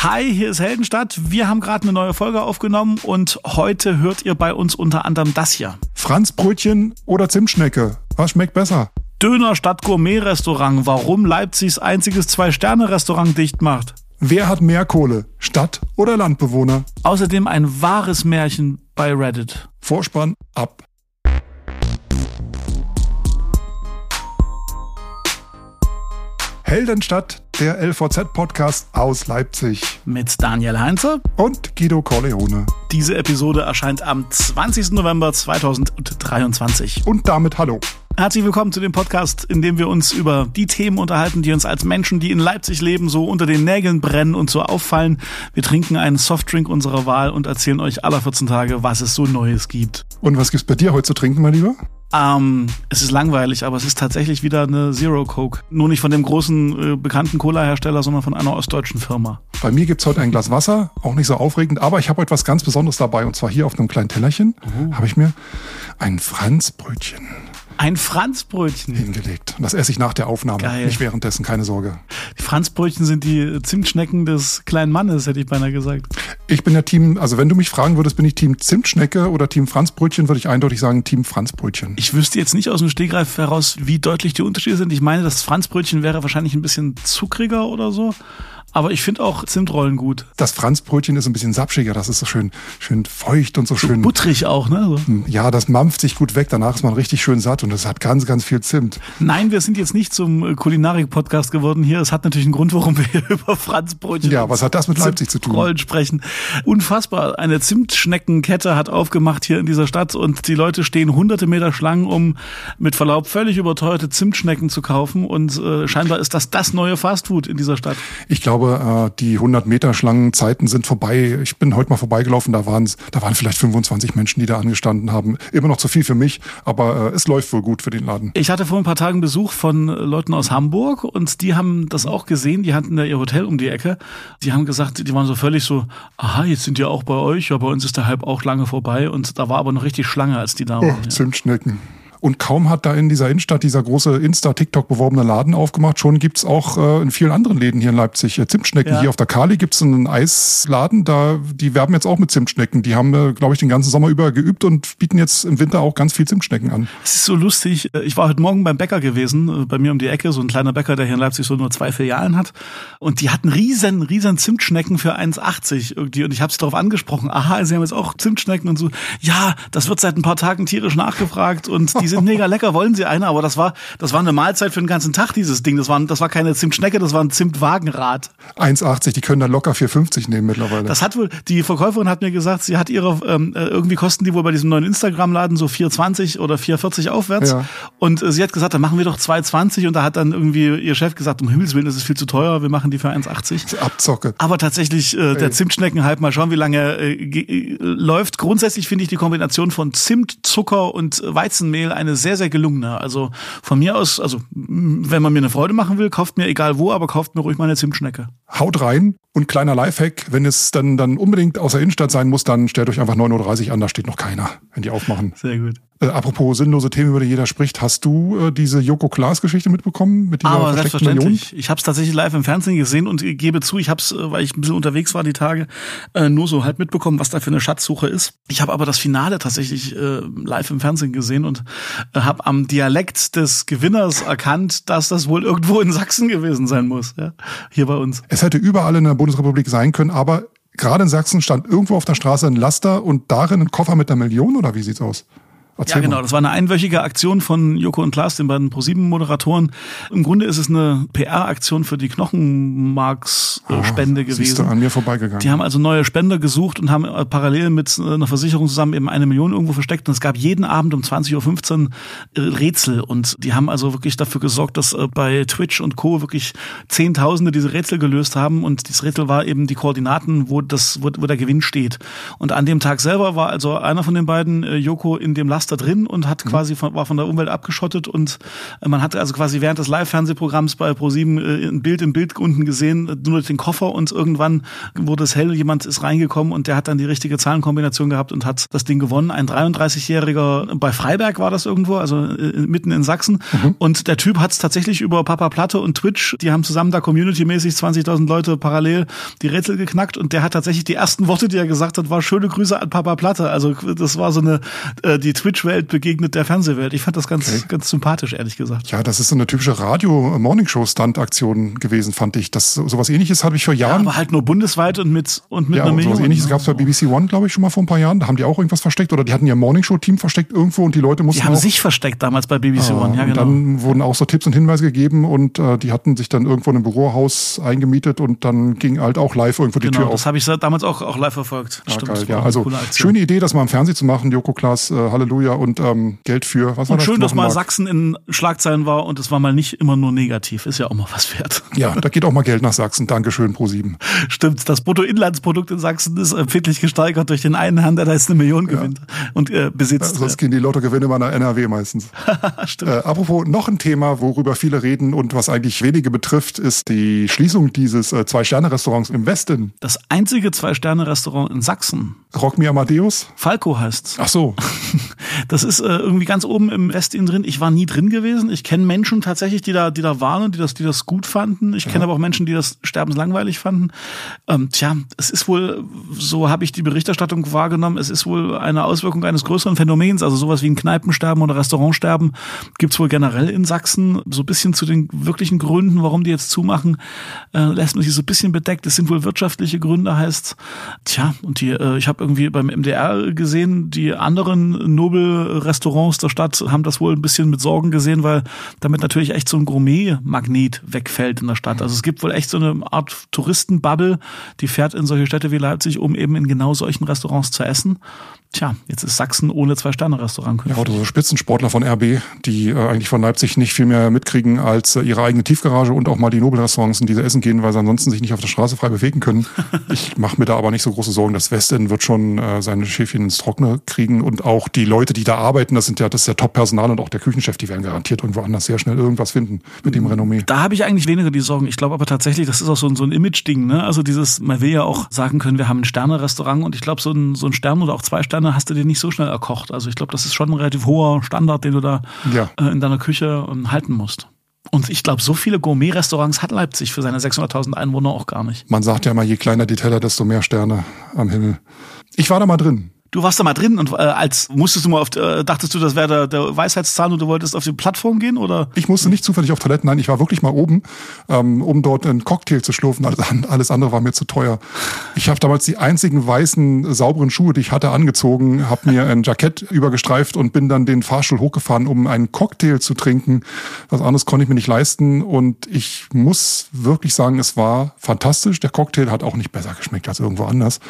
Hi, hier ist Heldenstadt. Wir haben gerade eine neue Folge aufgenommen und heute hört ihr bei uns unter anderem das hier. Franzbrötchen oder Zimtschnecke? Was schmeckt besser? Döner statt Gourmet-Restaurant. Warum Leipzigs einziges Zwei-Sterne-Restaurant dicht macht. Wer hat mehr Kohle? Stadt- oder Landbewohner? Außerdem ein wahres Märchen bei Reddit. Vorspann ab. Heldenstadt, der LVZ-Podcast aus Leipzig. Mit Daniel Heinze. Und Guido Corleone. Diese Episode erscheint am 20. November 2023. Und damit hallo. Herzlich willkommen zu dem Podcast, in dem wir uns über die Themen unterhalten, die uns als Menschen, die in Leipzig leben, so unter den Nägeln brennen und so auffallen. Wir trinken einen Softdrink unserer Wahl und erzählen euch aller 14 Tage, was es so Neues gibt. Und was gibt's bei dir heute zu trinken, mein Lieber? Ähm, es ist langweilig, aber es ist tatsächlich wieder eine Zero Coke. Nur nicht von dem großen äh, bekannten Cola-Hersteller, sondern von einer ostdeutschen Firma. Bei mir gibt's heute ein Glas Wasser, auch nicht so aufregend, aber ich habe heute was ganz Besonderes dabei. Und zwar hier auf einem kleinen Tellerchen Oh. habe ich mir ein Franzbrötchen Ein Franzbrötchen. hingelegt. Das esse ich nach der Aufnahme, Geil. nicht währenddessen, keine Sorge. Die Franzbrötchen sind die Zimtschnecken des kleinen Mannes, hätte ich beinahe gesagt. Ich bin ja Team, also wenn du mich fragen würdest, bin ich Team Zimtschnecke oder Team Franzbrötchen, würde ich eindeutig sagen Team Franzbrötchen. Ich wüsste jetzt nicht aus dem Stegreif heraus, wie deutlich die Unterschiede sind. Ich meine, das Franzbrötchen wäre wahrscheinlich ein bisschen zuckriger oder so. Aber ich finde auch Zimtrollen gut. Das Franzbrötchen ist ein bisschen sapschiger, das ist so schön, schön feucht und so, schön. Butterig auch, ne? So. Ja, das mampft sich gut weg, danach ist man richtig schön satt und es hat ganz, ganz viel Zimt. Nein, wir sind jetzt nicht zum äh, Kulinarik-Podcast geworden hier. Es hat natürlich einen Grund, warum wir hier über Franzbrötchen Ja, was hat das mit Leipzig zu tun? Zimtrollen sprechen. Unfassbar. Eine Zimtschneckenkette hat aufgemacht hier in dieser Stadt und die Leute stehen hunderte Meter Schlangen, um mit Verlaub völlig überteuerte Zimtschnecken zu kaufen. Und äh, scheinbar ist das das neue Fastfood in dieser Stadt. Ich glaube, äh, die 100 Meter Schlangenzeiten sind vorbei. Ich bin heute mal vorbeigelaufen, da waren da waren vielleicht 25 Menschen, die da angestanden haben. Immer noch zu viel für mich, aber äh, es läuft wohl gut für den Laden. Ich hatte vor ein paar Tagen Besuch von Leuten aus Hamburg und die haben das auch gesehen. Die hatten da ihr Hotel um die Ecke. Die haben gesagt, die waren so völlig so, aha, jetzt sind die auch bei euch. Ja, bei uns ist der Hype auch lange vorbei. Und da war aber noch richtig Schlange, als die da waren. Oh, ja. Zimtschnecken. Und kaum hat da in dieser Innenstadt dieser große Insta-TikTok beworbene Laden aufgemacht, schon gibt's auch äh, in vielen anderen Läden hier in Leipzig äh, Zimtschnecken. Ja. Hier auf der Kali gibt's einen Eisladen, da die werben jetzt auch mit Zimtschnecken. Die haben, äh, glaube ich, den ganzen Sommer über geübt und bieten jetzt im Winter auch ganz viel Zimtschnecken an. Es ist so lustig. Ich war heute Morgen beim Bäcker gewesen, äh, bei mir um die Ecke, so ein kleiner Bäcker, der hier in Leipzig so nur zwei Filialen hat. Und die hatten riesen, riesen Zimtschnecken für 1,80 irgendwie. Und ich habe sie darauf angesprochen. Aha, sie haben jetzt auch Zimtschnecken und so. Ja, das wird seit ein paar Tagen tierisch nachgefragt und die sind mega lecker. Wollen Sie eine? Aber das war, das war eine Mahlzeit für den ganzen Tag, dieses Ding. Das war, das war keine Zimtschnecke, das war ein Zimtwagenrad. 1,80, die können da locker 4,50 nehmen mittlerweile. Das hat wohl, die Verkäuferin hat mir gesagt, sie hat ihre, ähm, äh, irgendwie kosten die wohl bei diesem neuen Instagram-Laden so 4,20 oder 4,40 aufwärts. Ja. Und äh, sie hat gesagt, dann machen wir doch 2,20 und da hat dann irgendwie ihr Chef gesagt, um Himmels Willen, das ist viel zu teuer, wir machen die für 1,80. Abzocke. Aber tatsächlich, äh, der Zimtschneckenhype, mal schauen, wie lange äh, äh, läuft. Grundsätzlich finde ich die Kombination von Zimt, Zucker und Weizenmehl eine sehr, sehr gelungene. Also von mir aus, also m, wenn man mir eine Freude machen will, kauft mir egal wo, aber kauft mir ruhig mal eine Zimtschnecke. Haut rein und kleiner Lifehack, wenn es dann, dann unbedingt aus der Innenstadt sein muss, dann stellt euch einfach 9.30 Uhr an, da steht noch keiner, wenn die aufmachen. Sehr gut. Äh, apropos sinnlose Themen, über die jeder spricht, hast du äh, diese Joko Klaas Geschichte mitbekommen mit dieser Aber versteckten Million? selbstverständlich. Ich habe es tatsächlich live im Fernsehen gesehen und gebe zu, ich habe es, weil ich ein bisschen unterwegs war die Tage, äh, nur so halt mitbekommen, was da für eine Schatzsuche ist. Ich habe aber das Finale tatsächlich äh, live im Fernsehen gesehen und äh, habe am Dialekt des Gewinners erkannt, dass das wohl irgendwo in Sachsen gewesen sein muss. Ja? Hier bei uns. Es hätte überall in der Bundesrepublik sein können, aber gerade in Sachsen stand irgendwo auf der Straße ein Laster und darin ein Koffer mit einer Million oder wie sieht's aus? Ja, Erzähl genau. mal. Das war eine einwöchige Aktion von Joko und Klaas, den beiden ProSieben-Moderatoren. Im Grunde ist es eine PR-Aktion für die Knochenmarksspende Ah, Siehst gewesen. du, an mir vorbeigegangen. Die haben also neue Spender gesucht und haben äh, parallel mit äh, einer Versicherung zusammen eben eine Million irgendwo versteckt. Und es gab jeden Abend um 20.15 Uhr äh, Rätsel. Und die haben also wirklich dafür gesorgt, dass bei Twitch und Co. wirklich Zehntausende diese Rätsel gelöst haben. Und dieses Rätsel war eben die Koordinaten, wo, das, wo, wo der Gewinn steht. Und an dem Tag selber war also einer von den beiden, Joko, in dem Laster da drin und hat mhm. quasi von, war von der Umwelt abgeschottet und äh, man hat also quasi während des Live-Fernsehprogramms bei ProSieben äh, ein Bild im Bild unten gesehen, nur durch den Koffer und irgendwann wurde es hell, jemand ist reingekommen und der hat dann die richtige Zahlenkombination gehabt und hat das Ding gewonnen. Ein 33-Jähriger bei Freiberg war das irgendwo, also äh, mitten in Sachsen. Mhm. Und der Typ hat es tatsächlich über Papa Platte und Twitch, die haben zusammen da community-mäßig 20.000 Leute parallel die Rätsel geknackt und der hat tatsächlich die ersten Worte, die er gesagt hat, war schöne Grüße an Papa Platte. Also das war so eine, äh, die Twitch-Welt begegnet der Fernsehwelt. Ich fand das ganz, okay. ganz sympathisch, ehrlich gesagt. Ja, das ist so eine typische Radio-Morningshow-Stunt-Aktion gewesen, fand ich. Das, sowas ähnliches habe ich vor Jahren. Ja, aber halt nur bundesweit und mit, und mit ja, einer Million. Sowas ähnliches gab es bei BBC One, glaube ich, schon mal vor ein paar Jahren. Da haben die auch irgendwas versteckt oder die hatten ihr Morningshow-Team versteckt irgendwo und die Leute mussten. Die haben sich versteckt damals bei BBC ah, One, ja, genau. Und dann wurden auch so Tipps und Hinweise gegeben und äh, die hatten sich dann irgendwo in einem Bürohaus eingemietet und dann ging halt auch live irgendwo die genau, Tür auf. Das habe ich damals auch, auch live verfolgt. Ah, Stimmt, geil, ja. Also schöne Idee, das mal im Fernsehen zu machen, Joko Klaas, äh, Halleluja und ähm, Geld für was und das? schön, dass mal Sachsen in Schlagzeilen war und es war mal nicht immer nur negativ. Ist ja auch mal was wert. Ja, da geht auch mal Geld nach Sachsen. Dankeschön, Pro7. Stimmt, das Bruttoinlandsprodukt in Sachsen ist empfindlich gesteigert durch den einen Herrn, der da jetzt eine Million gewinnt ja. und äh, besitzt. Ja, sonst gehen die Lottogewinne immer nach NRW meistens. Stimmt. Äh, apropos noch ein Thema, worüber viele reden und was eigentlich wenige betrifft, ist die Schließung dieses äh, Zwei-Sterne-Restaurants im Westen. Das einzige Zwei-Sterne-Restaurant in Sachsen. Rock Me Amadeus? Falco heißt's. Ach so. Das ist äh, irgendwie ganz oben im Westin drin. Ich war nie drin gewesen. Ich kenne Menschen tatsächlich, die da, die da waren und die das, die das gut fanden. Ich ja. kenne aber auch Menschen, die das sterbenslangweilig fanden. Ähm, tja, es ist wohl, so habe ich die Berichterstattung wahrgenommen, es ist wohl eine Auswirkung eines größeren Phänomens. Also sowas wie ein Kneipensterben oder Restaurantsterben gibt's wohl generell in Sachsen. So ein bisschen zu den wirklichen Gründen, warum die jetzt zumachen, äh, lässt man sich so ein bisschen bedeckt. Es sind wohl wirtschaftliche Gründe, heißt. Tja, und die, äh, ich habe irgendwie beim MDR gesehen, die anderen Nobel-Restaurants der Stadt haben das wohl ein bisschen mit Sorgen gesehen, weil damit natürlich echt so ein Gourmet-Magnet wegfällt in der Stadt. Also es gibt wohl echt so eine Art Touristenbubble, die fährt in solche Städte wie Leipzig, um eben in genau solchen Restaurants zu essen. Tja, jetzt ist Sachsen ohne Zwei-Sterne-Restaurant. Ja, oder so Spitzensportler von RB, die äh, eigentlich von Leipzig nicht viel mehr mitkriegen als äh, ihre eigene Tiefgarage und auch mal die Nobelrestaurants, in die sie essen gehen, weil sie ansonsten sich nicht auf der Straße frei bewegen können. ich mache mir da aber nicht so große Sorgen. Das Westend wird schon äh, seine Schäfchen ins Trockene kriegen und auch die Leute, die da arbeiten, das sind ja das ist ja Top-Personal und auch der Küchenchef, die werden garantiert irgendwo anders sehr schnell irgendwas finden mit dem Renommee. Da habe ich eigentlich weniger die Sorgen. Ich glaube aber tatsächlich, das ist auch so ein, so ein Image-Ding. Ne? Also dieses, man will ja auch sagen können, wir haben ein Sterne-Restaurant und ich glaube, so ein, so ein Stern oder auch zwei Sterne hast du dir nicht so schnell erkocht. Also ich glaube, das ist schon ein relativ hoher Standard, den du da ja. äh, in deiner Küche äh, halten musst. Und ich glaube, so viele Gourmet-Restaurants hat Leipzig für seine 600.000 Einwohner auch gar nicht. Man sagt ja immer, je kleiner die Teller, desto mehr Sterne am Himmel. Ich war da mal drin. Du warst da mal drin und äh, als musstest du mal auf, äh, dachtest du, das wäre der, der Weisheitszahn und du wolltest auf die Plattform gehen oder? Ich musste nicht zufällig auf Toiletten, nein, ich war wirklich mal oben, ähm, um dort einen Cocktail zu schlürfen. Alles, alles andere war mir zu teuer. Ich habe damals die einzigen weißen sauberen Schuhe, die ich hatte, angezogen, habe mir ein Jackett übergestreift und bin dann den Fahrstuhl hochgefahren, um einen Cocktail zu trinken. Was anderes konnte ich mir nicht leisten und ich muss wirklich sagen, es war fantastisch. Der Cocktail hat auch nicht besser geschmeckt als irgendwo anders.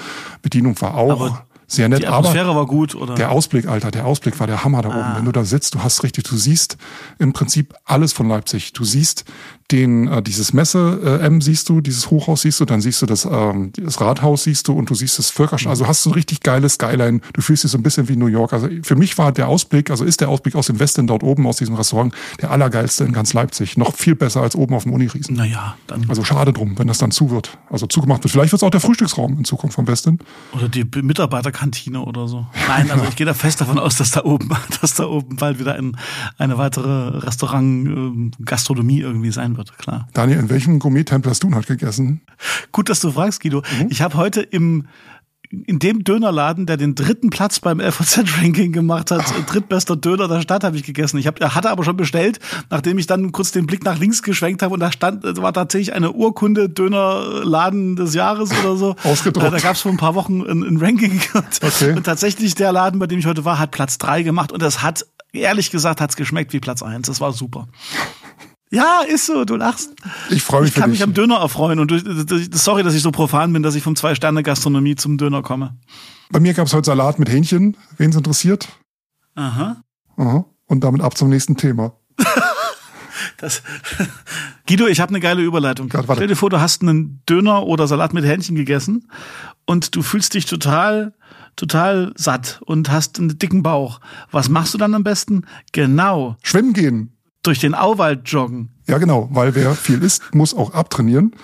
Bedienung war auch. Aber sehr nett. Die Atmosphäre war gut, oder? Der Ausblick, Alter, der Ausblick war der Hammer da ah. oben. Wenn du da sitzt, du hast richtig, du siehst im Prinzip alles von Leipzig. Du siehst den, äh, dieses Messe äh, M siehst du, dieses Hochhaus siehst du, dann siehst du das, ähm, das Rathaus siehst du und du siehst das Völkerschau. Also hast du ein richtig geiles Skyline. Du fühlst dich so ein bisschen wie New York. Also für mich war der Ausblick, also ist der Ausblick aus dem Westen dort oben aus diesem Restaurant der allergeilste in ganz Leipzig. Noch viel besser als oben auf dem Uniriesen. Naja, dann. Also schade drum, wenn das dann zu wird. Also zugemacht wird. Vielleicht wird es auch der Frühstücksraum in Zukunft vom Westen. Oder die Mitarbeiterkantine oder so. Nein, also ich gehe da fest davon aus, dass da oben, dass da oben bald wieder ein, eine weitere Restaurant-Gastronomie ähm, irgendwie sein wird, klar. Daniel, in welchem Gourmet-Tempel hast du noch gegessen? Gut, dass du fragst, Guido. Mhm. Ich habe heute im in dem Dönerladen, der den dritten Platz beim LVZ-Ranking gemacht hat, Ach. drittbester Döner der Stadt, habe ich gegessen. Ich hab, hatte aber schon bestellt, nachdem ich dann kurz den Blick nach links geschwenkt habe und da stand, war tatsächlich eine Urkunde Dönerladen des Jahres oder so. Ausgedruckt. Da, da gab es vor ein paar Wochen ein, ein Ranking und, okay. und tatsächlich der Laden, bei dem ich heute war, hat Platz drei gemacht und das hat ehrlich gesagt hat's geschmeckt wie Platz eins. Das war super. Ja, ist so, du lachst. Ich freue mich. Ich kann mich am Döner erfreuen und sorry, dass ich so profan bin, dass ich vom Zwei-Sterne-Gastronomie zum Döner komme. Bei mir gab es heute Salat mit Hähnchen, wen es interessiert. Aha. Aha. Und damit ab zum nächsten Thema. das, Guido, ich habe eine geile Überleitung. Gott, Stell dir vor, du hast einen Döner oder Salat mit Hähnchen gegessen und du fühlst dich total total satt und hast einen dicken Bauch. Was machst du dann am besten? Genau. Schwimmen gehen. Durch den Auwald joggen. Ja, genau, weil wer viel isst, muss auch abtrainieren.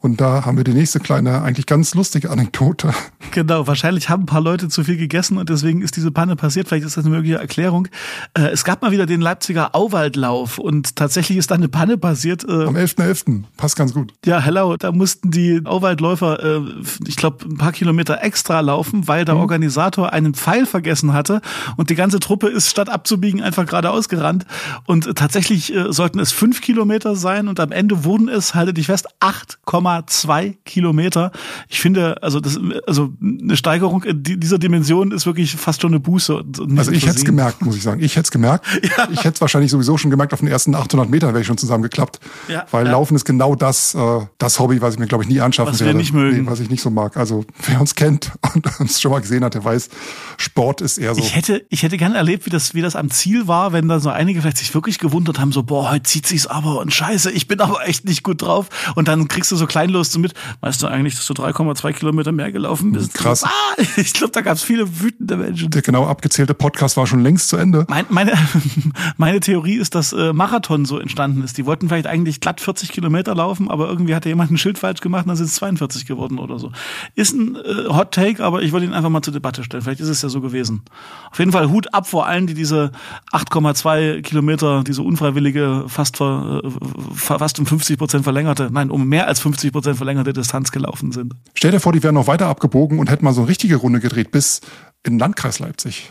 Und da haben wir die nächste kleine, eigentlich ganz lustige Anekdote. Genau, wahrscheinlich haben ein paar Leute zu viel gegessen und deswegen ist diese Panne passiert. Vielleicht ist das eine mögliche Erklärung. Äh, es gab mal wieder den Leipziger Auwaldlauf und tatsächlich ist da eine Panne passiert. Äh, Am 11.11. .11. Passt ganz gut. Ja, hello. Da mussten die Auwaldläufer, äh, ich glaube, ein paar Kilometer extra laufen, weil der mhm. Organisator einen Pfeil vergessen hatte und die ganze Truppe ist statt abzubiegen einfach geradeaus gerannt. Und tatsächlich sollten es fünf Kilometer sein und am Ende wurden es, halte dich fest, 8,5 2,2 Kilometer. Ich finde, also das, also eine Steigerung in dieser Dimension ist wirklich fast schon eine Buße. Also ich hätte es gemerkt, muss ich sagen. Ich hätte es gemerkt. Ja. Ich hätte es wahrscheinlich sowieso schon gemerkt. Auf den ersten 800 Metern wäre ich schon zusammengeklappt. Ja, weil ja. Laufen ist genau das, äh, das Hobby, was ich mir glaube ich nie anschaffen was werde. Wir nicht mögen. Nee, was ich nicht so mag. Also wer uns kennt und uns schon mal gesehen hat, der weiß, Sport ist eher so. Ich hätte, ich hätte gerne erlebt, wie das, wie das am Ziel war, wenn da so einige vielleicht sich wirklich gewundert haben, so boah, heute zieht sich's aber und Scheiße, ich bin aber echt nicht gut drauf. Und dann kriegst du so kleinlos mit, weißt du eigentlich, dass du 3,2 Kilometer mehr gelaufen bist? Krass. Ah, ich glaube, da gab es viele wütende Menschen. Der genau abgezählte Podcast war schon längst zu Ende. Mein, meine, meine Theorie ist, dass äh, Marathon so entstanden ist. Die wollten vielleicht eigentlich glatt 40 Kilometer laufen, aber irgendwie hat jemand ein Schild falsch gemacht und dann sind es 42 geworden oder so. Ist ein äh, Hot Take, aber ich wollte ihn einfach mal zur Debatte stellen. Vielleicht ist es ja so gewesen. Auf jeden Fall Hut ab vor allen, die diese 8,2 Kilometer, diese unfreiwillige, fast, ver, äh, fast um 50 Prozent verlängerte, nein, um mehr als 50 Prozent verlängerte Distanz gelaufen sind. Stell dir vor, die wären noch weiter abgebogen und hätten mal so eine richtige Runde gedreht bis in den Landkreis Leipzig.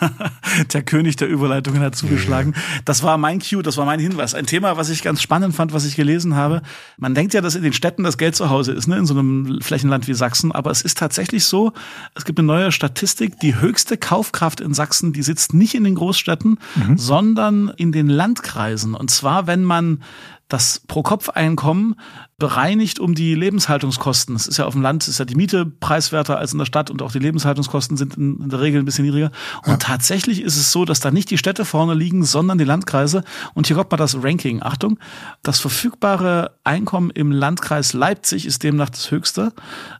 der König der Überleitungen hat zugeschlagen. Das war mein Cue, das war mein Hinweis. Ein Thema, was ich ganz spannend fand, was ich gelesen habe. Man denkt ja, dass in den Städten das Geld zu Hause ist, ne, in so einem Flächenland wie Sachsen. Aber es ist tatsächlich so, es gibt eine neue Statistik, die höchste Kaufkraft in Sachsen, die sitzt nicht in den Großstädten, mhm. sondern in den Landkreisen. Und zwar, wenn man das Pro-Kopf-Einkommen bereinigt um die Lebenshaltungskosten. Es ist ja auf dem Land, ist ja die Miete preiswerter als in der Stadt und auch die Lebenshaltungskosten sind in, der Regel ein bisschen niedriger. Und ja. tatsächlich ist es so, dass da nicht die Städte vorne liegen, sondern die Landkreise. Und hier kommt mal das Ranking. Achtung, das verfügbare Einkommen im Landkreis Leipzig ist demnach das höchste.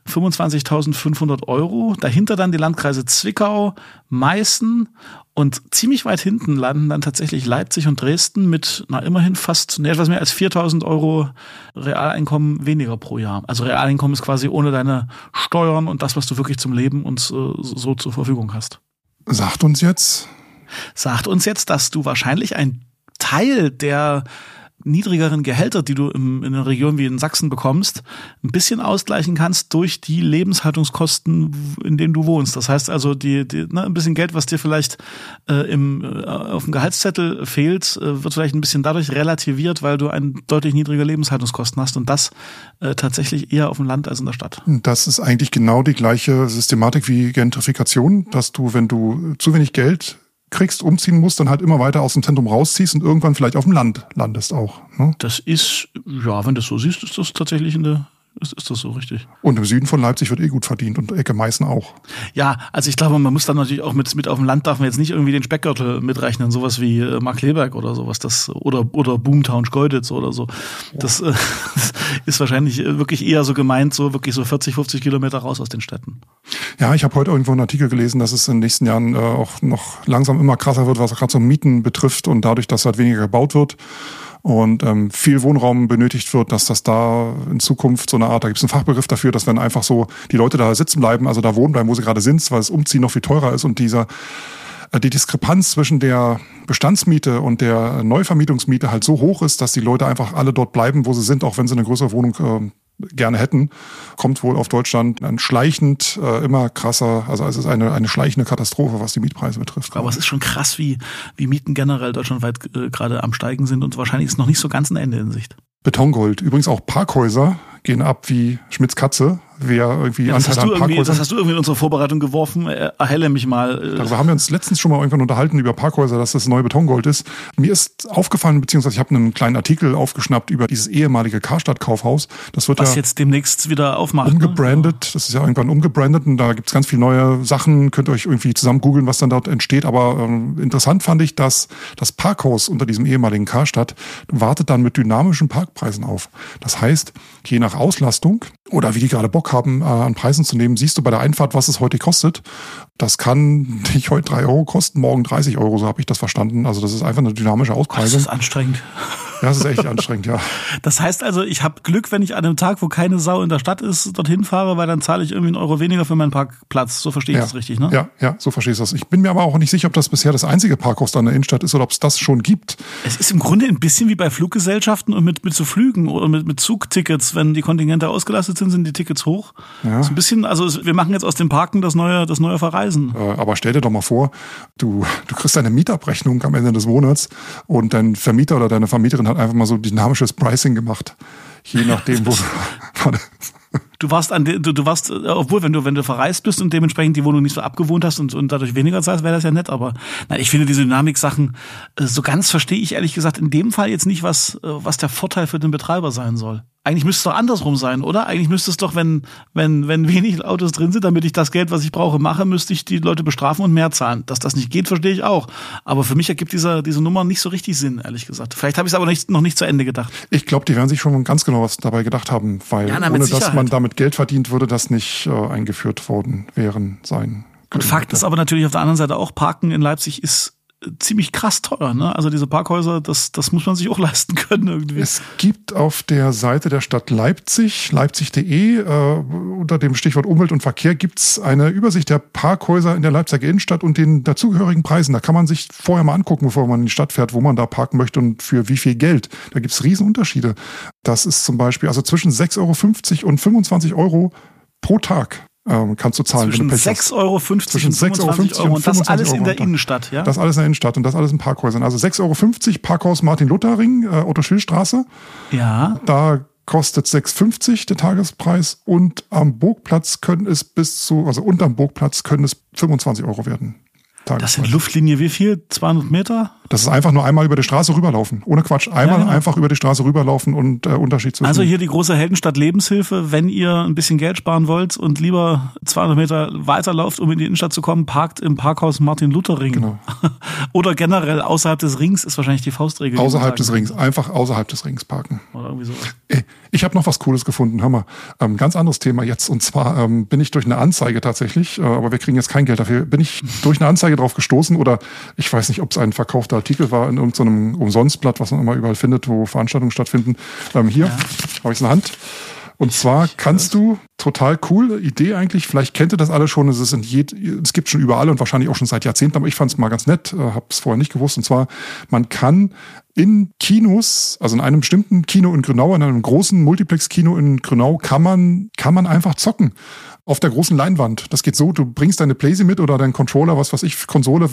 25.500 Euro. Dahinter dann die Landkreise Zwickau, Meißen und ziemlich weit hinten landen dann tatsächlich Leipzig und Dresden mit, na, immerhin fast, ne, etwas mehr als 4000 Euro Realeinkommen weniger pro Jahr. Also Realeinkommen ist quasi ohne deine Steuern und das, was du wirklich zum Leben und so, so zur Verfügung hast. Sagt uns jetzt? Sagt uns jetzt, dass du wahrscheinlich ein Teil der niedrigeren Gehälter, die du im, in einer Region wie in Sachsen bekommst, ein bisschen ausgleichen kannst durch die Lebenshaltungskosten, in denen du wohnst. Das heißt also, die, die ne, ein bisschen Geld, was dir vielleicht äh, im, äh, auf dem Gehaltszettel fehlt, äh, wird vielleicht ein bisschen dadurch relativiert, weil du ein deutlich niedrigere Lebenshaltungskosten hast und das äh, tatsächlich eher auf dem Land als in der Stadt. Das ist eigentlich genau die gleiche Systematik wie Gentrifikation, dass du, wenn du zu wenig Geld kriegst, umziehen musst, dann halt immer weiter aus dem Zentrum rausziehst und irgendwann vielleicht auf dem Land landest auch. Ne? Das ist, ja, wenn du das so siehst, ist das tatsächlich in der ist, ist das so richtig? Und im Süden von Leipzig wird eh gut verdient und Ecke Meißen auch. Ja, also ich glaube, man muss dann natürlich auch mit, mit auf dem Land darf man jetzt nicht irgendwie den Speckgürtel mitrechnen, sowas wie äh, Markleberg oder sowas, das, oder, oder Boomtown Schkeuditz oder so. Das, äh, das ist wahrscheinlich wirklich eher so gemeint, so wirklich so 40, 50 Kilometer raus aus den Städten. Ja, ich habe heute irgendwo einen Artikel gelesen, dass es in den nächsten Jahren äh, auch noch langsam immer krasser wird, was gerade so Mieten betrifft und dadurch, dass halt weniger gebaut wird und ähm, viel Wohnraum benötigt wird, dass das da in Zukunft so eine Art, da gibt es einen Fachbegriff dafür, dass wenn einfach so die Leute da sitzen bleiben, also da wohnen bleiben, wo sie gerade sind, weil das Umziehen noch viel teurer ist und dieser äh, die Diskrepanz zwischen der Bestandsmiete und der Neuvermietungsmiete halt so hoch ist, dass die Leute einfach alle dort bleiben, wo sie sind, auch wenn sie eine größere Wohnung äh, gerne hätten, kommt wohl auf Deutschland dann schleichend äh, immer krasser. Also es ist eine, eine schleichende Katastrophe, was die Mietpreise betrifft. Aber es ist schon krass, wie, wie Mieten generell deutschlandweit äh, gerade am Steigen sind und wahrscheinlich ist noch nicht so ganz ein Ende in Sicht. Betongold. Übrigens auch Parkhäuser gehen ab wie Schmitz Katze wer irgendwie ja, das, hast du irgendwie, das hast du irgendwie in unsere Vorbereitung geworfen. Äh, erhelle mich mal. Darüber haben wir uns letztens schon mal irgendwann unterhalten über Parkhäuser, dass das neue Betongold ist. Mir ist aufgefallen, beziehungsweise ich habe einen kleinen Artikel aufgeschnappt über dieses ehemalige Karstadt-Kaufhaus. Das wird Was ja jetzt demnächst wieder aufmacht. Ne? Umgebrandet. Ne? Das ist ja irgendwann umgebrandet und da gibt's ganz viele neue Sachen. Könnt ihr euch irgendwie zusammen googeln, was dann dort entsteht. Aber ähm, interessant fand ich, dass das Parkhaus unter diesem ehemaligen Karstadt wartet dann mit dynamischen Parkpreisen auf. Das heißt, je nach Auslastung oder wie die gerade Bock haben, äh, an Preisen zu nehmen, siehst du bei der Einfahrt, was es heute kostet. Das kann nicht heute drei Euro kosten, morgen 30 Euro, so habe ich das verstanden. Also das ist einfach eine dynamische Auspreisung. Das ist anstrengend. Das ist echt anstrengend, ja. Das heißt also, ich habe Glück, wenn ich an einem Tag, wo keine Sau in der Stadt ist, dorthin fahre, weil dann zahle ich irgendwie einen Euro weniger für meinen Parkplatz. So verstehe ich ja. das richtig, ne? Ja, ja, so verstehe ich das. Ich bin mir aber auch nicht sicher, ob das bisher das einzige Parkhaus da in der Innenstadt ist oder ob es das schon gibt. Es ist im Grunde ein bisschen wie bei Fluggesellschaften und mit, mit so Flügen oder mit, mit Zugtickets. Wenn die Kontingente ausgelastet sind, sind die Tickets hoch. Ja. So ein bisschen, also wir machen jetzt aus dem Parken das neue, das neue Verreisen. Äh, aber stell dir doch mal vor, du, du kriegst deine Mietabrechnung am Ende des Monats und dein Vermieter oder deine Vermieterin hat einfach mal so dynamisches Pricing gemacht. Je nachdem, wo du. warst an du, du warst, äh, obwohl, wenn du, wenn du verreist bist und dementsprechend die Wohnung nicht so abgewohnt hast und, und dadurch weniger zahlst, wäre das ja nett, aber nein, ich finde diese Dynamik-Sachen, äh, so ganz verstehe ich ehrlich gesagt in dem Fall jetzt nicht, was, äh, was der Vorteil für den Betreiber sein soll. Eigentlich müsste es doch andersrum sein, oder? Eigentlich müsste es doch, wenn, wenn, wenn wenig Autos drin sind, damit ich das Geld, was ich brauche, mache, müsste ich die Leute bestrafen und mehr zahlen. Dass das nicht geht, verstehe ich auch. Aber für mich ergibt diese, diese Nummer nicht so richtig Sinn, ehrlich gesagt. Vielleicht habe ich es aber nicht, noch nicht zu Ende gedacht. Ich glaube, die werden sich schon ganz genau was dabei gedacht haben, weil ja, na, ohne dass man damit Geld verdient, würde das nicht äh, eingeführt worden wären sein. Und Fakt ist aber natürlich auf der anderen Seite auch, Parken in Leipzig ist ziemlich krass teuer. Ne? Also diese Parkhäuser, das, das muss man sich auch leisten können irgendwie. Es gibt auf der Seite der Stadt Leipzig, leipzig.de, äh, unter dem Stichwort Umwelt und Verkehr gibt's eine Übersicht der Parkhäuser in der Leipziger Innenstadt und den dazugehörigen Preisen. Da kann man sich vorher mal angucken, bevor man in die Stadt fährt, wo man da parken möchte und für wie viel Geld. Da gibt's Riesenunterschiede. Das ist zum Beispiel also zwischen 6,50 Euro und 25 Euro pro Tag ähm, kannst du zahlen. Zwischen 6,50 Euro zwischen und 6,50 Euro, Euro und das alles Euro in der Innenstadt, ja? Das alles in der Innenstadt und das alles in Parkhäusern. Also 6,50 Euro Parkhaus Martin-Luther-Ring, äh, Otto-Schill-Straße. Ja. Da kostet 6,50 der Tagespreis und am Burgplatz können es bis zu, also unterm Burgplatz können es 25 Euro werden. Das sind Luftlinie wie viel? 200 Meter? Das ist einfach nur einmal über die Straße rüberlaufen. Ohne Quatsch. Einmal ja, genau. einfach über die Straße rüberlaufen und äh, Unterschied zwischen. Also hier die große Heldenstadt Lebenshilfe. Wenn ihr ein bisschen Geld sparen wollt und lieber 200 Meter weiterlauft, um in die Innenstadt zu kommen, parkt im Parkhaus Martin Luther Ring. Genau. Oder generell außerhalb des Rings ist wahrscheinlich die Faustregel. Außerhalb des Rings. Einfach außerhalb des Rings parken. Oder irgendwie so. Äh, ich habe noch was Cooles gefunden. Hör mal. Ähm, ganz anderes Thema jetzt. Und zwar ähm, bin ich durch eine Anzeige tatsächlich, äh, aber wir kriegen jetzt kein Geld dafür, bin ich durch eine Anzeige drauf gestoßen oder ich weiß nicht, ob es ein verkaufter Artikel war in irgendeinem Umsonstblatt, was man immer überall findet, wo Veranstaltungen stattfinden. Ähm, hier ja. habe ich es in der Hand. Und zwar kannst du, total cool, Idee eigentlich, vielleicht kennt ihr das alle schon, es, ist in jed, es gibt schon überall und wahrscheinlich auch schon seit Jahrzehnten, aber ich fand es mal ganz nett, äh, habe es vorher nicht gewusst. Und zwar, man kann in Kinos, also in einem bestimmten Kino in Grünau, in einem großen Multiplex-Kino in Grünau, kann man, kann man einfach zocken auf der großen Leinwand. Das geht so, du bringst deine Playsee mit oder deinen Controller, was weiß ich, Konsole,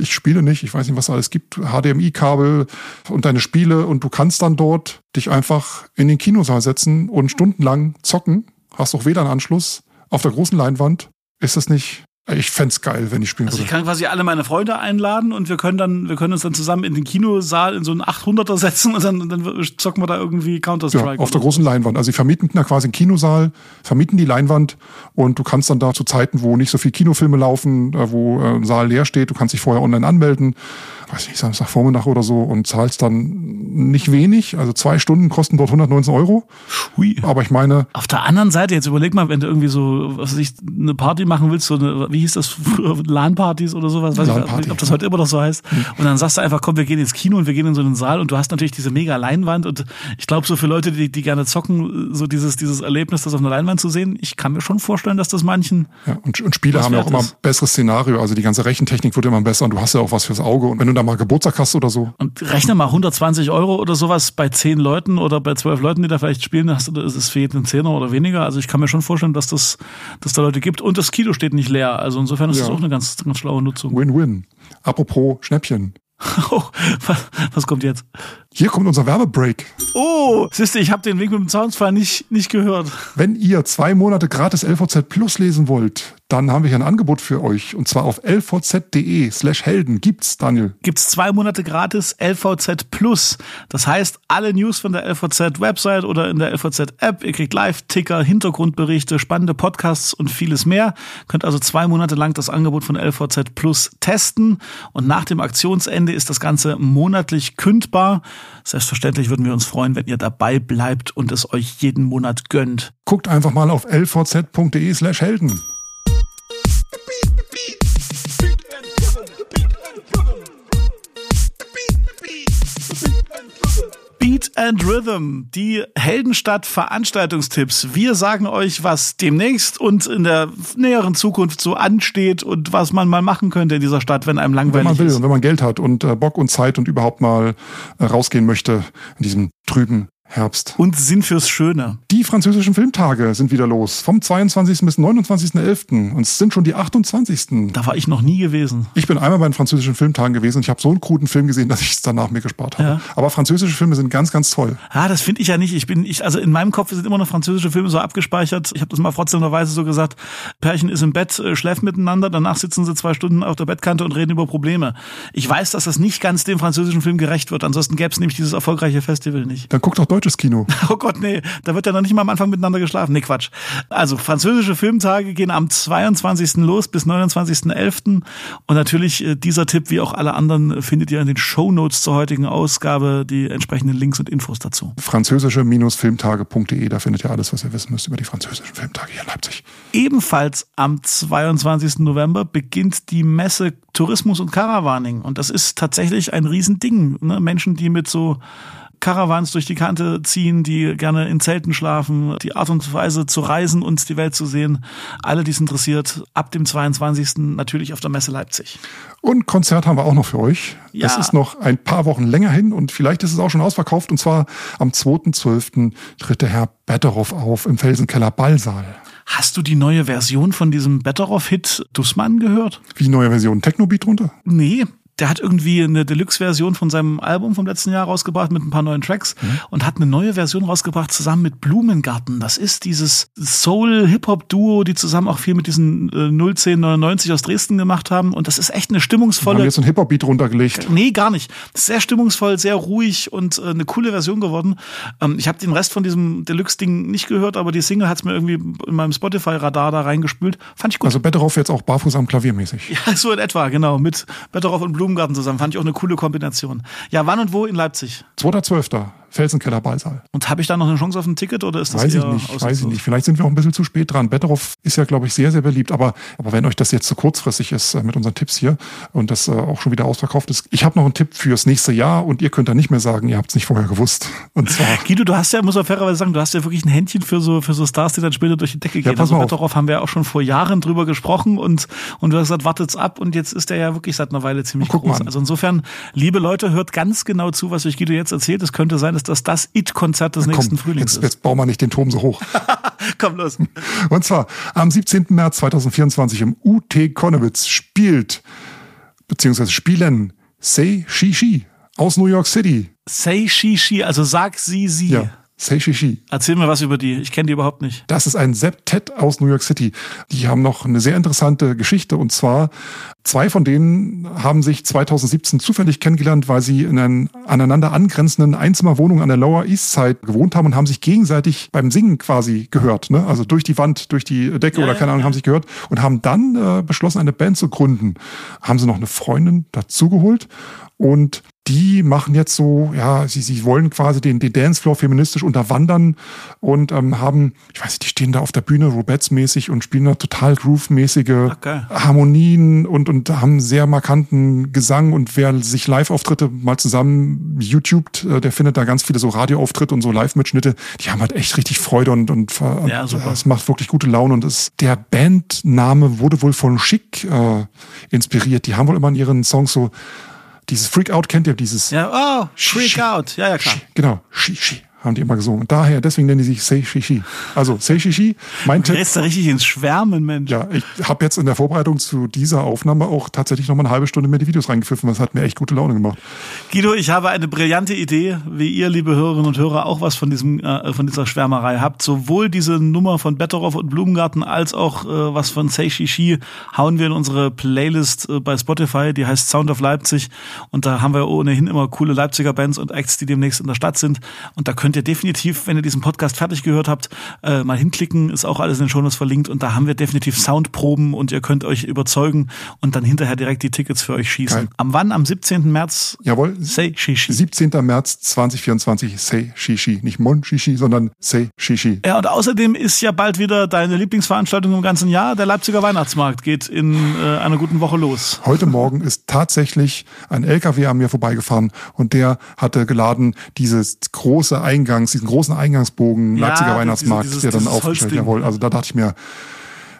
ich spiele nicht, ich weiß nicht, was alles gibt, HDMI-Kabel und deine Spiele und du kannst dann dort dich einfach in den Kinosaal setzen und stundenlang zocken, hast auch WLAN-Anschluss auf der großen Leinwand. Ist das nicht ich fände geil, wenn ich spielen also würde. Ich kann quasi alle meine Freunde einladen und wir können dann, wir können uns dann zusammen in den Kinosaal in so einen 800er setzen und dann, dann zocken wir da irgendwie Counter-Strike. Ja, auf der großen Leinwand. Also sie vermieten da quasi einen Kinosaal, vermieten die Leinwand und du kannst dann da zu Zeiten, wo nicht so viel Kinofilme laufen, äh, wo äh, ein Saal leer steht, du kannst dich vorher online anmelden weiß nicht, Samstagvormittag oder so und zahlst dann nicht wenig. Also zwei Stunden kosten dort 119 Euro. Hui. Aber ich meine. Auf der anderen Seite, jetzt überleg mal, wenn du irgendwie so, was weiß ich, eine Party machen willst, so eine, wie hieß das früher, LAN-Partys oder sowas, weiß ich, ob das heute immer noch so heißt. Mhm. Und dann sagst du einfach, komm, wir gehen ins Kino und wir gehen in so einen Saal und du hast natürlich diese mega Leinwand und ich glaube, so für Leute, die, die gerne zocken, so dieses, dieses Erlebnis, das auf einer Leinwand zu sehen, ich kann mir schon vorstellen, dass das manchen. Ja, und, und Spiele haben ja auch immer ein besseres Szenario. Also die ganze Rechentechnik wird immer besser und du hast ja auch was fürs Auge. Und wenn du da mal Geburtstag hast oder so. Und rechne mal 120 Euro oder sowas bei zehn Leuten oder bei zwölf Leuten, die da vielleicht spielen, hast du, ist es für jeden Zehner oder weniger. Also ich kann mir schon vorstellen, dass das, dass da Leute gibt. Und das Kilo steht nicht leer. Also insofern ist ja. das auch eine ganz, ganz schlaue Nutzung. Win-win. Apropos Schnäppchen. Oh, was kommt jetzt? Hier kommt unser Werbebreak. Oh, siehste, ich habe den Weg mit dem Soundfall nicht, nicht gehört. Wenn ihr zwei Monate gratis LVZ Plus lesen wollt, dann haben wir hier ein Angebot für euch. Und zwar auf lvz.de slash Helden. Gibt's, Daniel? Gibt's zwei Monate gratis LVZ Plus. Das heißt, alle News von der LVZ Website oder in der LVZ App. Ihr kriegt Live-Ticker, Hintergrundberichte, spannende Podcasts und vieles mehr. Könnt also zwei Monate lang das Angebot von LVZ Plus testen. Und nach dem Aktionsende Ende ist das Ganze monatlich kündbar. Selbstverständlich würden wir uns freuen, wenn ihr dabei bleibt und es euch jeden Monat gönnt. Guckt einfach mal auf lvz.de slash Helden. Beat and Rhythm, die Heldenstadt Veranstaltungstipps. Wir sagen euch, was demnächst und in der näheren Zukunft so ansteht und was man mal machen könnte in dieser Stadt, wenn einem langweilig Wenn man will ist. und wenn man Geld hat und äh, Bock und Zeit und überhaupt mal äh, rausgehen möchte in diesem trüben Herbst. Und Sinn fürs Schöne. Die französischen Filmtage sind wieder los. Vom 22. bis 29.11. Und es sind schon die 28. Da war ich noch nie gewesen. Ich bin einmal bei den französischen Filmtagen gewesen und ich habe so einen kruden Film gesehen, dass ich es danach mir gespart habe. Ja. Aber französische Filme sind ganz, ganz toll. Ah, das finde ich ja nicht. Ich bin, ich, also in meinem Kopf sind immer noch französische Filme so abgespeichert. Ich habe das mal frotzelnderweise so gesagt. Pärchen ist im Bett, äh, schläft miteinander, danach sitzen sie zwei Stunden auf der Bettkante und reden über Probleme. Ich weiß, dass das nicht ganz dem französischen Film gerecht wird. Ansonsten gäbe es nämlich dieses erfolgreiche Festival nicht. Dann guckt doch deutsches Kino. Oh Gott, nee, da wird ja noch nicht mal am Anfang miteinander geschlafen. Nee, Quatsch. Also französische Filmtage gehen am 22. los bis 29.11. Und natürlich äh, dieser Tipp, wie auch alle anderen, äh, findet ihr in den Shownotes zur heutigen Ausgabe die entsprechenden Links und Infos dazu. Französische-filmtage.de, da findet ihr alles, was ihr wissen müsst über die französischen Filmtage hier in Leipzig. Ebenfalls am 22. November beginnt die Messe Tourismus und Caravaning. Und das ist tatsächlich ein Riesending. Ne? Menschen, die mit so Caravans durch die Kante ziehen, die gerne in Zelten schlafen, die Art und Weise zu reisen und die Welt zu sehen. Alle, die es interessiert, ab dem 22. natürlich auf der Messe Leipzig. Und Konzert haben wir auch noch für euch. Ja. Es ist noch ein paar Wochen länger hin und vielleicht ist es auch schon ausverkauft. Und zwar am 2.12. tritt der Herr Betteroff auf im Felsenkeller Ballsaal. Hast du die neue Version von diesem Betteroff-Hit Dussmann gehört? Wie neue Version? Techno-Beat drunter? Nee, der hat irgendwie eine Deluxe-Version von seinem Album vom letzten Jahr rausgebracht mit ein paar neuen Tracks und hat eine neue Version rausgebracht zusammen mit Blumengarten. Das ist dieses Soul-Hip-Hop-Duo, die zusammen auch viel mit diesen äh, 01099 aus Dresden gemacht haben. Und das ist echt eine Haben stimmungsvolle. jetzt einen Hip-Hop-Beat runtergelegt. Nee, gar nicht. Sehr stimmungsvoll, sehr ruhig und äh, eine coole Version geworden. Ähm, ich habe den Rest von diesem Deluxe-Ding nicht gehört, aber die Single hat's mir irgendwie in meinem Spotify-Radar da reingespült. Fand ich gut. Also Betteroff jetzt auch barfuß am Klavier mäßig. Ja, so in etwa, genau. Mit Betteroff und Blumengarten zusammen. Fand ich auch eine coole Kombination. Ja, wann und wo in Leipzig? 2.12. Felsenkeller Ballsaal. Und habe ich da noch eine Chance auf ein Ticket oder ist das Weiß ich nicht, weiß ich nicht. Vielleicht sind wir auch ein bisschen zu spät dran. Betteroff ist ja, glaube ich, sehr, sehr beliebt. Aber, aber wenn euch das jetzt zu kurzfristig ist äh, mit unseren Tipps hier und das äh, auch schon wieder ausverkauft ist, ich habe noch einen Tipp fürs nächste Jahr und ihr könnt da nicht mehr sagen, ihr habt es nicht vorher gewusst. Und zwar Guido, du hast ja, muss man fairerweise sagen, du hast ja wirklich ein Händchen für so, für so Stars, die dann später durch die Decke gehen. pass also mal auf. Betteroff haben wir ja auch schon vor Jahren drüber gesprochen und, und du hast gesagt, wartet's ab und jetzt ist der ja wirklich seit einer Weile ziemlich Guck mal groß. an. Also insofern, liebe Leute, hört ganz genau zu, was euch Guido jetzt erzählt. Es könnte sein, dass das das It-Konzert des nächsten komm, Frühlings jetzt, ist. jetzt bauen wir nicht den Turm so hoch. Komm los. Und zwar am 17. März 2024 im UT Konnewitz spielt, beziehungsweise spielen Sei Shishi aus New York City. Say she, she, also sag sie, sie. Ja, Sei Shishi. Erzähl mir was über die. Ich kenne die überhaupt nicht. Das ist ein Septett aus New York City. Die haben noch eine sehr interessante Geschichte und zwar zwei von denen haben sich 2017 zufällig kennengelernt, weil sie in einer aneinander angrenzenden Einzimmerwohnung an der Lower East Side gewohnt haben und haben sich gegenseitig beim Singen quasi gehört. Ne? Also durch die Wand, durch die Decke Ja, oder ja, keine Ahnung, ja. haben sich gehört und haben dann äh, beschlossen, eine Band zu gründen. Haben sie noch eine Freundin dazugeholt und die machen jetzt so, ja, sie, sie wollen quasi den, den Dancefloor feministisch unterwandern und ähm, haben, ich weiß nicht, die stehen da auf der Bühne Robettes-mäßig und spielen da total groove-mäßige geil. Harmonien und, und haben sehr markanten Gesang und wer sich Live-Auftritte mal zusammen YouTubed, äh, der findet da ganz viele so Radioauftritte und so Live-Mitschnitte, die haben halt echt richtig Freude und, und, ver- Ja, und super. äh, es macht wirklich gute Laune und es, der Bandname wurde wohl von Chic äh, inspiriert. Die haben wohl immer in ihren Songs so dieses Freak Out kennt ihr, dieses Ja, oh, Freak Out. Ja, ja, klar. Genau, Shi, Shi, haben die immer gesungen. Daher, deswegen nennen die sich Sei Shishi. Also Sei Shishi, mein Tipp. lässt da richtig ins Schwärmen, Mensch. Ja, ich habe jetzt in der Vorbereitung zu dieser Aufnahme auch tatsächlich noch mal eine halbe Stunde mir die Videos reingepfiffen. Das hat mir echt gute Laune gemacht. Guido, ich habe eine brillante Idee, wie ihr, liebe Hörerinnen und Hörer, auch was von diesem, äh, von dieser Schwärmerei habt. Sowohl diese Nummer von Betteroff und Blumengarten als auch äh, was von Sei Shishi hauen wir in unsere Playlist äh, bei Spotify, die heißt Sound of Leipzig. Und da haben wir ohnehin immer coole Leipziger Bands und Acts, die demnächst in der Stadt sind. Und da könnt könnt ihr definitiv, wenn ihr diesen Podcast fertig gehört habt, äh, mal hinklicken. Ist auch alles in den Shownotes verlinkt. Und da haben wir definitiv Soundproben und ihr könnt euch überzeugen und dann hinterher direkt die Tickets für euch schießen. Geil. Am wann? Am 17. März? Jawohl. Say Shishi. 17. März 2024, Say Shishi. Nicht Mon Shishi, sondern Say Shishi. Ja, und außerdem ist ja bald wieder deine Lieblingsveranstaltung im ganzen Jahr. Der Leipziger Weihnachtsmarkt geht in äh, einer guten Woche los. Heute Morgen ist tatsächlich ein LKW an mir vorbeigefahren und der hatte geladen dieses große Eingangs, diesen großen Eingangsbogen Ja, Leipziger Weihnachtsmarkt, dieses- der dann dieses aufgestellt. Jawohl, also da dachte ich mir,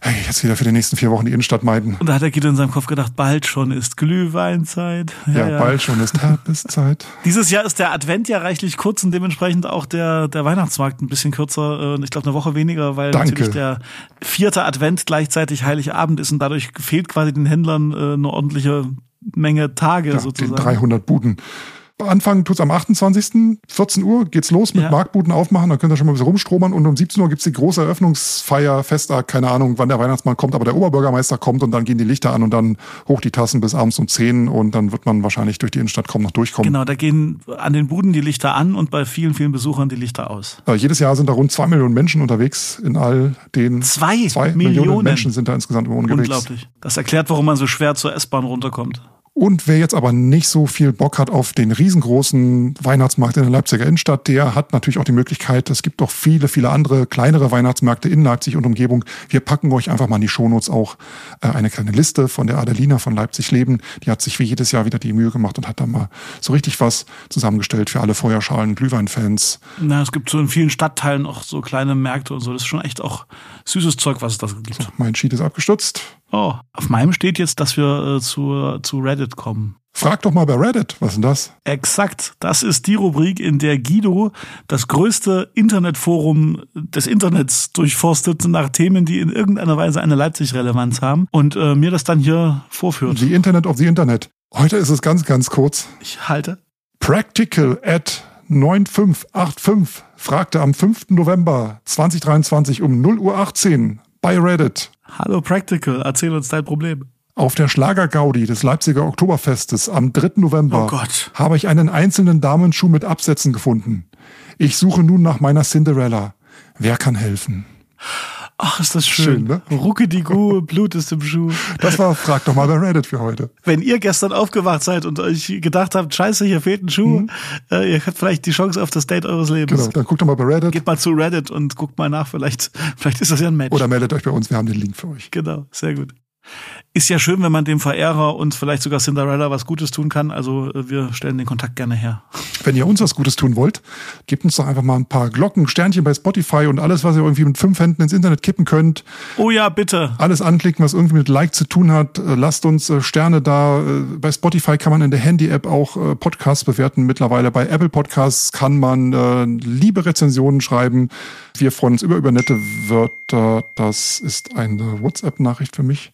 hey, jetzt wieder für die nächsten vier Wochen die Innenstadt meiden. Und da hat der Guido in seinem Kopf gedacht, bald schon ist Glühweinzeit. Ja, bald schon ist Herbstzeit. Dieses Jahr ist der Advent ja reichlich kurz und dementsprechend auch der, der Weihnachtsmarkt ein bisschen kürzer. äh, Ich glaube eine Woche weniger, weil Danke. natürlich der vierte Advent gleichzeitig Heiligabend ist und dadurch fehlt quasi den Händlern äh, eine ordentliche Menge Tage Ja, sozusagen. den 300 Buden. Anfangen tut's am 28. 14 Uhr geht's los mit Ja. Marktbuden aufmachen, dann könnt ihr schon mal ein bisschen rumstromern und um 17 Uhr gibt's die große Eröffnungsfeier, Festtag, keine Ahnung, wann der Weihnachtsmann kommt, aber der Oberbürgermeister kommt und dann gehen die Lichter an und dann hoch die Tassen bis abends um 10 und dann wird man wahrscheinlich durch die Innenstadt kaum noch durchkommen. Genau, da gehen an den Buden die Lichter an und bei vielen, vielen Besuchern die Lichter aus. Äh, jedes Jahr sind da rund zwei Millionen Menschen unterwegs in all den Zwei, zwei Millionen. Millionen Menschen sind da insgesamt immer unterwegs. Unglaublich. Das erklärt, warum man so schwer zur S-Bahn runterkommt. Und wer jetzt aber nicht so viel Bock hat auf den riesengroßen Weihnachtsmarkt in der Leipziger Innenstadt, der hat natürlich auch die Möglichkeit, es gibt doch viele, viele andere kleinere Weihnachtsmärkte in Leipzig und Umgebung. Wir packen euch einfach mal in die Shownotes auch äh, eine kleine Liste von der Adelina von Leipzig Leben. Die hat sich wie jedes Jahr wieder die Mühe gemacht und hat da mal so richtig was zusammengestellt für alle Feuerschalen, Glühweinfans. Na, es gibt so in vielen Stadtteilen auch so kleine Märkte und so. Das ist schon echt auch süßes Zeug, was es da gibt. Mein Sheet ist abgestürzt. Oh, auf meinem steht jetzt, dass wir äh, zu, zu Reddit kommen. Frag doch mal bei Reddit, was ist denn das? Exakt. Das ist die Rubrik, in der Guido das größte Internetforum des Internets durchforstet nach Themen, die in irgendeiner Weise eine Leipzig-Relevanz haben und äh, mir das dann hier vorführt. The Internet of the Internet. Heute ist es ganz, ganz kurz. Ich halte. Practical at 9585 fragte am 5. November 2023 um 0 Uhr 18 bei Reddit. Hallo Practical, erzähl uns dein Problem. Auf der Schlagergaudi des Leipziger Oktoberfestes am 3. November Oh Gott. habe ich einen einzelnen Damenschuh mit Absätzen gefunden. Ich suche nun nach meiner Cinderella. Wer kann helfen? Ach, ist das schön. Schön, ne? Ruckedigu, Blut ist im Schuh. Das war Frag doch mal bei Reddit für heute. Wenn ihr gestern aufgewacht seid und euch gedacht habt, scheiße, hier fehlt ein Schuh, äh, ihr habt vielleicht die Chance auf das Date eures Lebens. Genau, dann guckt doch mal bei Reddit Geht mal zu Reddit und guckt mal nach, vielleicht, vielleicht ist das ja ein Match. oder meldet euch bei uns, wir haben den Link für euch. Genau, sehr gut. Ist ja schön, wenn man dem Verehrer und vielleicht sogar Cinderella was Gutes tun kann. Also äh, wir stellen den Kontakt gerne her. Wenn ihr uns was Gutes tun wollt, gebt uns doch einfach mal ein paar Glocken, Sternchen bei Spotify und alles, was ihr irgendwie mit fünf Händen ins Internet kippen könnt. Oh ja, bitte. Alles anklicken, was irgendwie mit Like zu tun hat. Äh, Lasst uns äh, Sterne da. Bei Spotify kann man in der Handy-App auch Podcasts bewerten. Mittlerweile bei Apple Podcasts kann man liebe Rezensionen schreiben. Wir freuen uns über, über nette Wörter. Das ist eine WhatsApp-Nachricht für mich.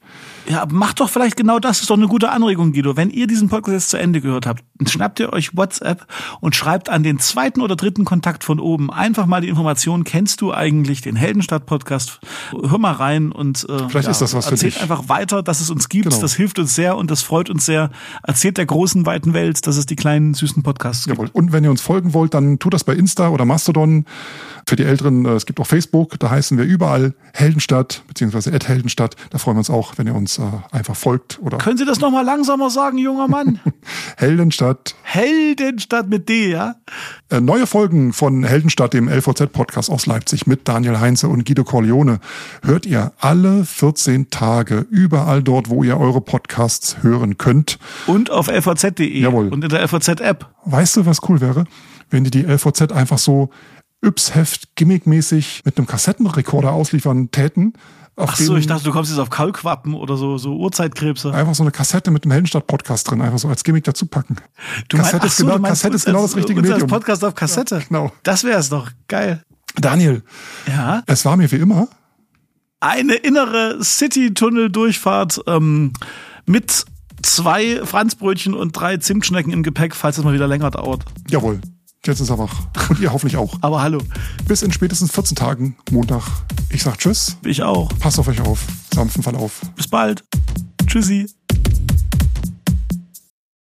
Ja, aber macht doch vielleicht genau das. Ist doch eine gute Anregung, Guido. Wenn ihr diesen Podcast jetzt zu Ende gehört habt, schnappt ihr euch WhatsApp und schreibt an den zweiten oder dritten Kontakt von oben einfach mal die Information, kennst du eigentlich den Heldenstadt-Podcast? Hör mal rein und äh, Vielleicht ist das was für erzählt dich. einfach weiter, dass es uns gibt. Genau. Das hilft uns sehr und das freut uns sehr. Erzählt der großen, weiten Welt, dass es die kleinen, süßen Podcasts gibt. Jawohl. Und wenn ihr uns folgen wollt, dann tut das bei Insta oder Mastodon. Für die Älteren, äh, es gibt auch Facebook, da heißen wir überall Heldenstadt, beziehungsweise Ed Heldenstadt. Da freuen wir uns auch, wenn ihr uns äh, einfach folgt oder Können Sie das nochmal langsamer sagen, junger Mann? Heldenstadt. Heldenstadt mit D, ja? Äh, neue Folgen von Heldenstadt, dem LVZ-Podcast aus Leipzig mit Daniel Heinze und Guido Corleone, hört ihr alle 14 Tage überall dort, wo ihr eure Podcasts hören könnt. Und auf lvz.de Jawohl. und in der LVZ-App. Weißt du, was cool wäre? Wenn die die LVZ einfach so Yps-Heft gimmickmäßig mit einem Kassettenrekorder ausliefern täten. Ach so, ich dachte, du kommst jetzt auf Kaulquappen oder so, so Urzeitkrebse. einfach so eine Kassette mit einem Heldenstadt-Podcast drin, einfach so als Gimmick dazu packen. Du Kassette, ist, so, genau, du meinst Kassette ist genau das richtige uns als Medium. Podcast auf Kassette. genau. Das wäre es doch. Geil. Daniel, Ja. es war mir wie immer. Eine innere City-Tunnel-Durchfahrt ähm, mit zwei Franzbrötchen und drei Zimtschnecken im Gepäck, falls es mal wieder länger dauert. Jawohl, jetzt ist er wach. Und ihr hoffentlich auch. Aber hallo, Bis in spätestens 14 Tagen, Montag. Ich sag Tschüss, ich auch. passt auf euch auf, sanften Verlauf. Bis bald. Tschüssi.